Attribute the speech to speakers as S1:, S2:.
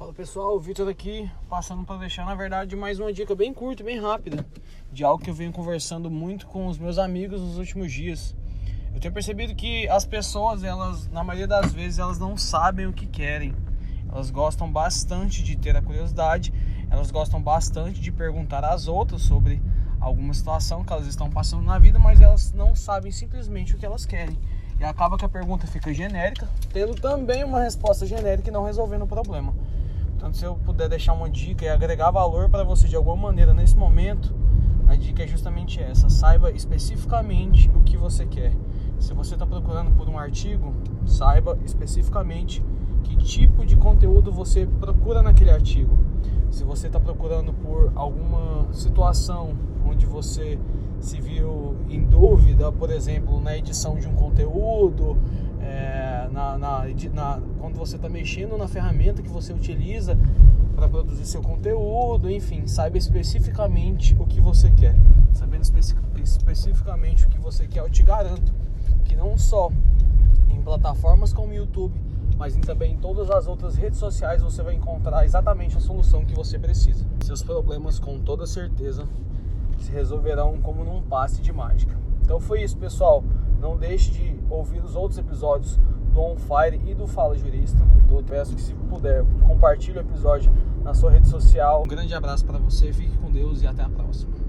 S1: Fala pessoal, o Vitor aqui passando para deixar na verdade mais uma dica bem curta, bem rápida, de algo que eu venho conversando muito com os meus amigos nos últimos dias. Eu tenho percebido que as pessoas, elas na maioria das vezes elas não sabem o que querem. Elas gostam bastante de ter a curiosidade, elas gostam bastante de perguntar às outras sobre alguma situação que elas estão passando na vida, mas elas não sabem simplesmente o que elas querem. E acaba que a pergunta fica genérica, tendo também uma resposta genérica e não resolvendo o problema. Então, se eu puder deixar uma dica e agregar valor para você de alguma maneira nesse momento, a dica é justamente essa: saiba especificamente o que você quer. Se você está procurando por um artigo, saiba especificamente que tipo de conteúdo você procura naquele artigo. Se você está procurando por alguma situação onde você se viu em dúvida, por exemplo, na edição de um conteúdo, é, na, na, quando você está mexendo na ferramenta que você utiliza para produzir seu conteúdo, enfim, saiba especificamente o que você quer. Sabendo especi especificamente o que você quer, eu te garanto que não só em plataformas como o YouTube, mas também em todas as outras redes sociais você vai encontrar exatamente a solução que você precisa. Seus problemas, com toda certeza, se resolverão como num passe de mágica. Então foi isso, pessoal. Não deixe de ouvir os outros episódios do On Fire e do Fala Jurista. Eu peço que, se puder, compartilhe o episódio na sua rede social. Um grande abraço para você, fique com Deus e até a próxima.